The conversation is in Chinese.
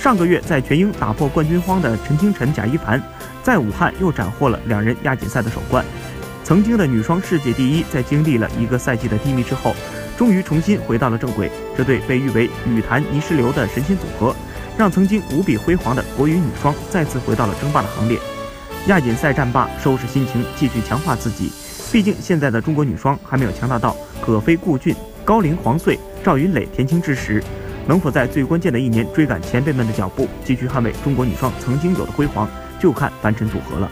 上个月在全英打破冠军荒的陈清晨、贾一凡，在武汉又斩获了两人亚锦赛的首冠。曾经的女双世界第一，在经历了一个赛季的低迷之后，终于重新回到了正轨。这对被誉为羽坛泥石流的神仙组合，让曾经无比辉煌的国羽女双再次回到了争霸的行列。亚锦赛战罢，收拾心情，继续强化自己。毕竟现在的中国女双还没有强大到可飞顾俊、高龄黄穗、赵云蕾、田青之时。能否在最关键的一年追赶前辈们的脚步，继续捍卫中国女双曾经有的辉煌，就看樊晨组合了。